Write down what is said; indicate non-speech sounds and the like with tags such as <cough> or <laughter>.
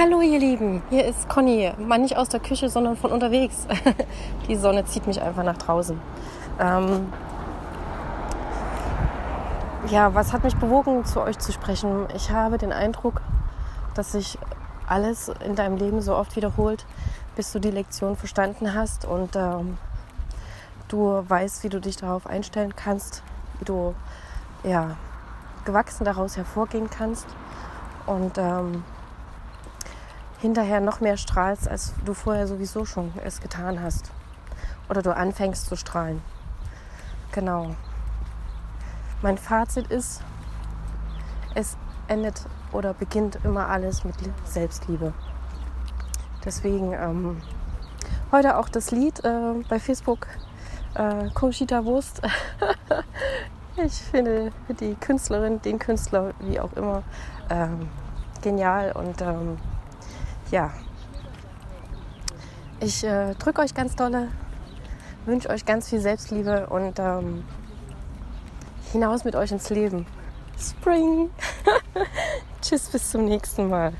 Hallo ihr Lieben, hier ist Conny. Mal nicht aus der Küche, sondern von unterwegs. <laughs> Die Sonne zieht mich einfach nach draußen. Ähm ja, was hat mich bewogen, zu euch zu sprechen? Ich habe den Eindruck, dass sich alles in deinem Leben so oft wiederholt, bis du die Lektion verstanden hast und ähm, du weißt, wie du dich darauf einstellen kannst, wie du ja, gewachsen daraus hervorgehen kannst und ähm, hinterher noch mehr strahlst, als du vorher sowieso schon es getan hast. Oder du anfängst zu strahlen. Genau. Mein Fazit ist, es endet oder beginnt immer alles mit Selbstliebe. Deswegen ähm, heute auch das Lied äh, bei Facebook äh, Conchita Wurst. <laughs> ich finde die Künstlerin, den Künstler, wie auch immer, ähm, genial und ähm, ja, ich äh, drücke euch ganz dolle, wünsche euch ganz viel Selbstliebe und ähm, hinaus mit euch ins Leben. Spring! <laughs> Tschüss, bis zum nächsten Mal.